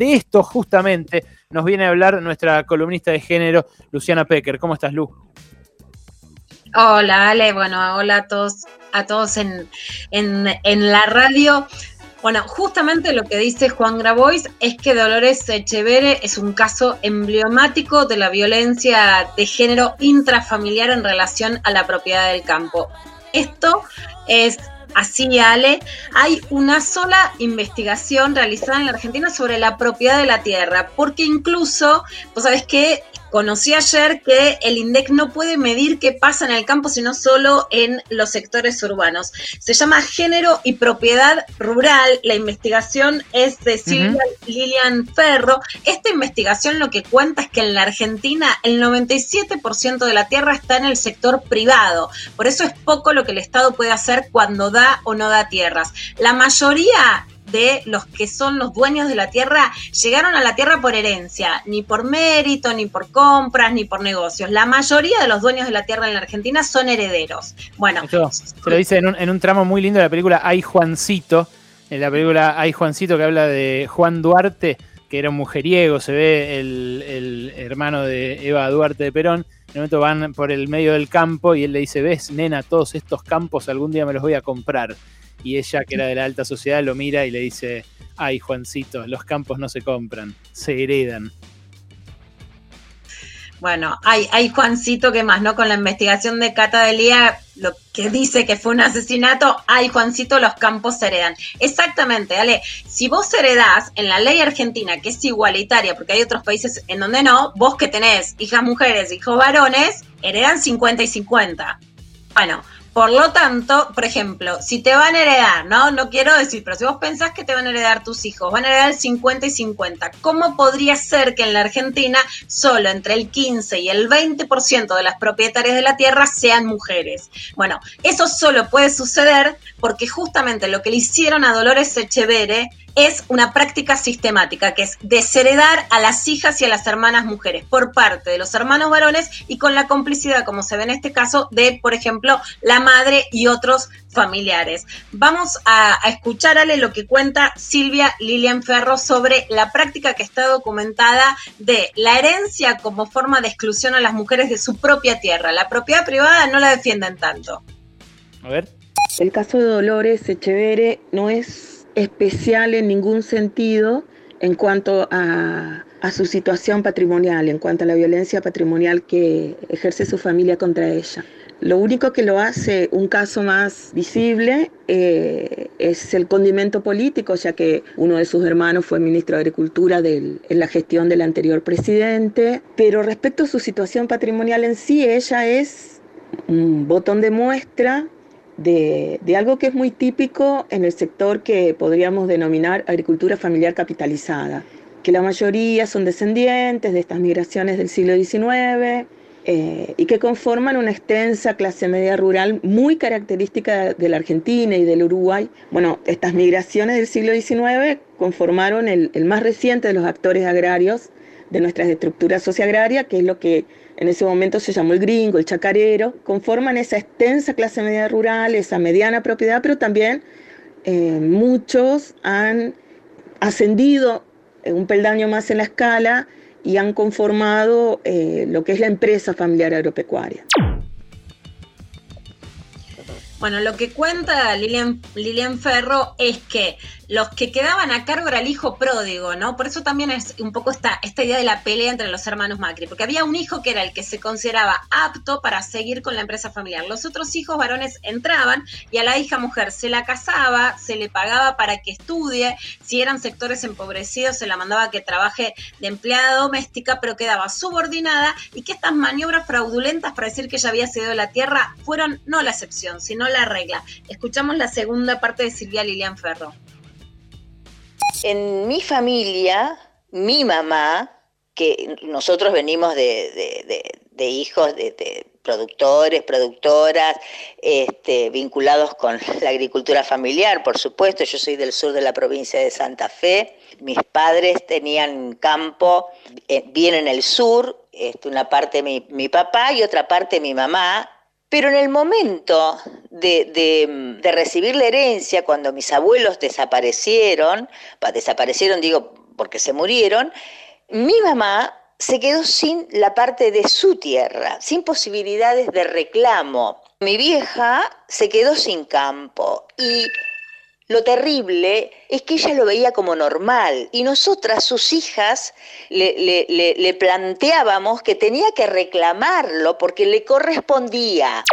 De esto justamente nos viene a hablar nuestra columnista de género, Luciana Pecker. ¿Cómo estás, Lu? Hola, Ale. Bueno, hola a todos, a todos en, en la radio. Bueno, justamente lo que dice Juan Grabois es que Dolores Echevere es un caso emblemático de la violencia de género intrafamiliar en relación a la propiedad del campo. Esto es así, Ale. Hay una sola investigación realizada en la Argentina sobre la propiedad de la tierra, porque incluso, vos sabés que Conocí ayer que el INDEC no puede medir qué pasa en el campo, sino solo en los sectores urbanos. Se llama Género y Propiedad Rural. La investigación es de Silvia Lilian Ferro. Esta investigación lo que cuenta es que en la Argentina el 97% de la tierra está en el sector privado. Por eso es poco lo que el Estado puede hacer cuando da o no da tierras. La mayoría de los que son los dueños de la tierra llegaron a la tierra por herencia, ni por mérito, ni por compras, ni por negocios. La mayoría de los dueños de la tierra en la Argentina son herederos. Bueno, se lo dice en un, tramo muy lindo de la película Ay Juancito, en la película Ay Juancito que habla de Juan Duarte, que era un mujeriego, se ve el, el hermano de Eva Duarte de Perón. En un momento van por el medio del campo y él le dice, ves, nena, todos estos campos algún día me los voy a comprar y ella, que era de la alta sociedad, lo mira y le dice, ay Juancito, los campos no se compran, se heredan. Bueno, hay, hay Juancito, que más, ¿no? Con la investigación de Cata Delía, lo que dice que fue un asesinato, ay Juancito, los campos se heredan. Exactamente, Ale, si vos heredás en la ley argentina, que es igualitaria, porque hay otros países en donde no, vos que tenés hijas mujeres, hijos varones, heredan 50 y 50. Bueno, por lo tanto, por ejemplo, si te van a heredar, ¿no? No quiero decir, pero si vos pensás que te van a heredar tus hijos, van a heredar el 50 y 50, ¿cómo podría ser que en la Argentina solo entre el 15 y el 20% de las propietarias de la tierra sean mujeres? Bueno, eso solo puede suceder porque justamente lo que le hicieron a Dolores Echevere es una práctica sistemática, que es desheredar a las hijas y a las hermanas mujeres por parte de los hermanos varones y con la complicidad, como se ve en este caso, de, por ejemplo, la madre y otros familiares. Vamos a, escuchar, Ale, lo que cuenta Silvia Lilian Ferro sobre la práctica que está documentada de la herencia como forma de exclusión a las mujeres de su propia tierra. La propiedad privada no la defienden tanto. A ver. El caso de Dolores Echevere no es especial en ningún sentido en cuanto a, su situación patrimonial, en cuanto a la violencia patrimonial que ejerce su familia contra ella. Lo único que lo hace un caso más visible eh, es el condimento político, ya que uno de sus hermanos fue ministro de Agricultura en la gestión del anterior presidente. Pero respecto a su situación patrimonial en sí, ella es un botón de muestra de, algo que es muy típico en el sector que podríamos denominar agricultura familiar capitalizada, que la mayoría son descendientes de estas migraciones del siglo XIX eh, y que conforman una extensa clase media rural muy característica de la Argentina y del Uruguay. Bueno, estas migraciones del siglo XIX conformaron el, el más reciente de los actores agrarios de nuestras estructuras socioagrarias, que es lo que en ese momento se llamó el gringo, el chacarero, conforman esa extensa clase media rural, esa mediana propiedad, pero también eh, muchos han ascendido un peldaño más en la escala y han conformado eh, lo que es la empresa familiar agropecuaria. Bueno, lo que cuenta Lilian, Lilian Ferro es que los que quedaban a cargo era el hijo pródigo, ¿no? Por eso también es un poco esta, esta idea de la pelea entre los hermanos Macri, porque había un hijo que era el que se consideraba apto para seguir con la empresa familiar. Los otros hijos varones entraban y a la hija mujer se la casaba, se le pagaba para que estudie, si eran sectores empobrecidos se la mandaba a que trabaje de empleada doméstica, pero quedaba subordinada y que estas maniobras fraudulentas para decir que ella había cedido la tierra fueron no la excepción, sino la regla. Escuchamos la segunda parte de Silvia Lilian Ferro en mi familia, mi mamá, que nosotros venimos de, hijos de, productores, productoras, este, vinculados con la agricultura familiar, por supuesto. Yo soy del sur de la provincia de Santa Fe. Mis padres tenían campo eh, bien en el sur, este, una parte mi papá y otra parte mi mamá, pero en el momento de, recibir la herencia, cuando mis abuelos desaparecieron, desaparecieron digo porque se murieron, mi mamá se quedó sin la parte de su tierra, sin posibilidades de reclamo. Mi vieja se quedó sin campo y lo terrible es que ella lo veía como normal y nosotras, sus hijas, le, le planteábamos que tenía que reclamarlo porque le correspondía.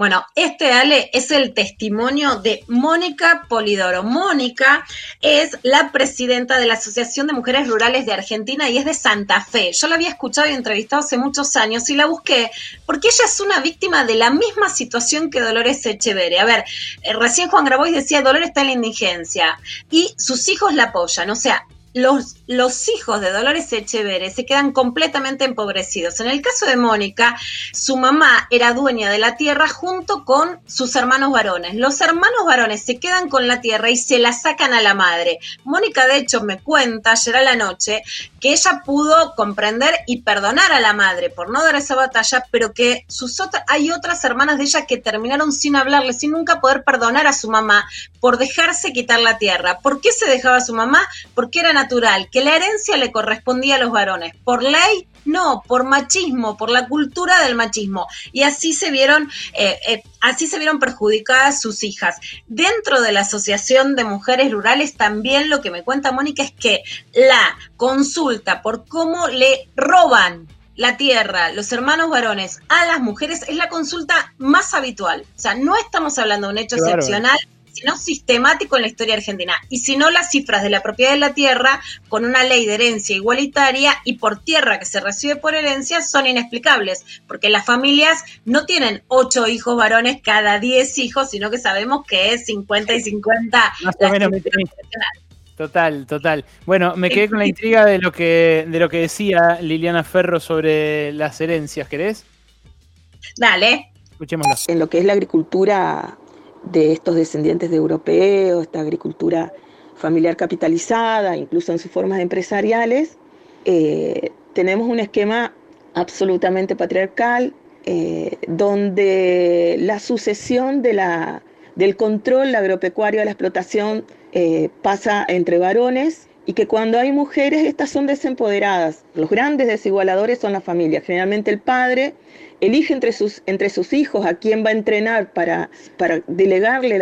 Bueno, este Ale es el testimonio de Mónica Polidoro. Mónica es la presidenta de la Asociación de Mujeres Rurales de Argentina y es de Santa Fe. Yo la había escuchado y entrevistado hace muchos años y la busqué porque ella es una víctima de la misma situación que Dolores Echeverre. A ver, eh, recién Juan Grabois decía Dolores está en la indigencia y sus hijos la apoyan. O sea, los, los, hijos de Dolores Echeverre se quedan completamente empobrecidos. En el caso de Mónica, su mamá era dueña de la tierra junto con sus hermanos varones. Los hermanos varones se quedan con la tierra y se la sacan a la madre. Mónica, de hecho, me cuenta ayer a la noche que ella pudo comprender y perdonar a la madre por no dar esa batalla, pero que sus hay otras hermanas de ella que terminaron sin hablarle, sin nunca poder perdonar a su mamá por dejarse quitar la tierra. ¿Por qué se dejaba a su mamá? Porque era natural, que la herencia le correspondía a los varones. Por ley, no, por machismo, por la cultura del machismo. Y así se vieron, eh, eh, así se vieron perjudicadas sus hijas. Dentro de la Asociación de Mujeres Rurales, también lo que me cuenta Mónica es que la consulta por cómo le roban la tierra, los hermanos varones a las mujeres es la consulta más habitual. O sea, no estamos hablando de un hecho excepcional sino sistemático en la historia argentina. Y si no, las cifras de la propiedad de la tierra, con una ley de herencia igualitaria y por tierra que se recibe por herencia, son inexplicables, porque las familias no tienen ocho hijos varones cada diez hijos, sino que sabemos que es 50 y 50. Más o menos Total, total. Bueno, me quedé con la intriga de lo que, de lo que decía Liliana Ferro sobre las herencias, ¿querés? Dale. Escuchémoslo. En lo que es la agricultura de estos descendientes de europeos, esta agricultura familiar capitalizada, incluso en sus formas empresariales, eh, tenemos un esquema absolutamente patriarcal, eh, donde la sucesión de la, del control agropecuario de la explotación eh, pasa entre varones y que cuando hay mujeres estas son desempoderadas. Los grandes desigualadores son las familias, generalmente el padre elige entre sus, entre sus hijos a quién va a entrenar para, para delegarle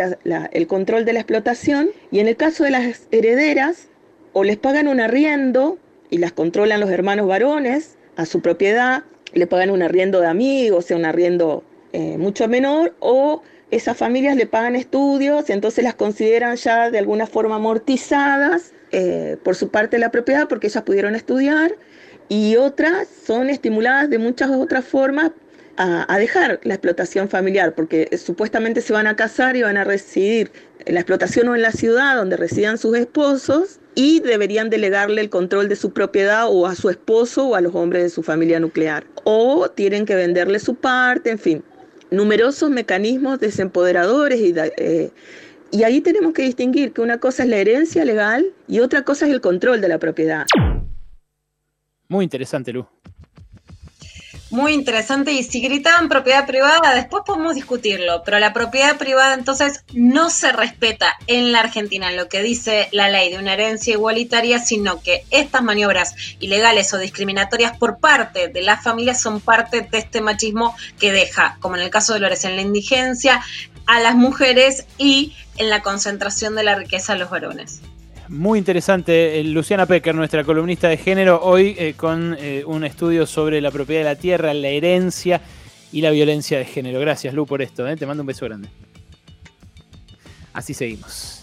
el control de la explotación y en el caso de las herederas o les pagan un arriendo y las controlan los hermanos varones a su propiedad, le pagan un arriendo de amigos, o sea, un arriendo eh, mucho menor, o esas familias le pagan estudios entonces las consideran ya de alguna forma amortizadas eh, por su parte de la propiedad porque ellas pudieron estudiar y otras son estimuladas de muchas otras formas a, dejar la explotación familiar, porque supuestamente se van a casar y van a residir en la explotación o en la ciudad donde residan sus esposos y deberían delegarle el control de su propiedad o a su esposo o a los hombres de su familia nuclear. O tienen que venderle su parte, en fin, numerosos mecanismos desempoderadores y... Eh, y ahí tenemos que distinguir que una cosa es la herencia legal y otra cosa es el control de la propiedad. Muy interesante, Lu. Muy interesante. Y si gritaban propiedad privada, después podemos discutirlo. Pero la propiedad privada entonces no se respeta en la Argentina en lo que dice la ley de una herencia igualitaria, sino que estas maniobras ilegales o discriminatorias por parte de las familias son parte de este machismo que deja, como en el caso de Lores, en la indigencia a las mujeres y en la concentración de la riqueza a los varones. Muy interesante, eh, Luciana Pecker, nuestra columnista de género, hoy eh, con eh, un estudio sobre la propiedad de la tierra, la herencia y la violencia de género. Gracias, Lu, por esto. Te mando un beso grande. Así seguimos.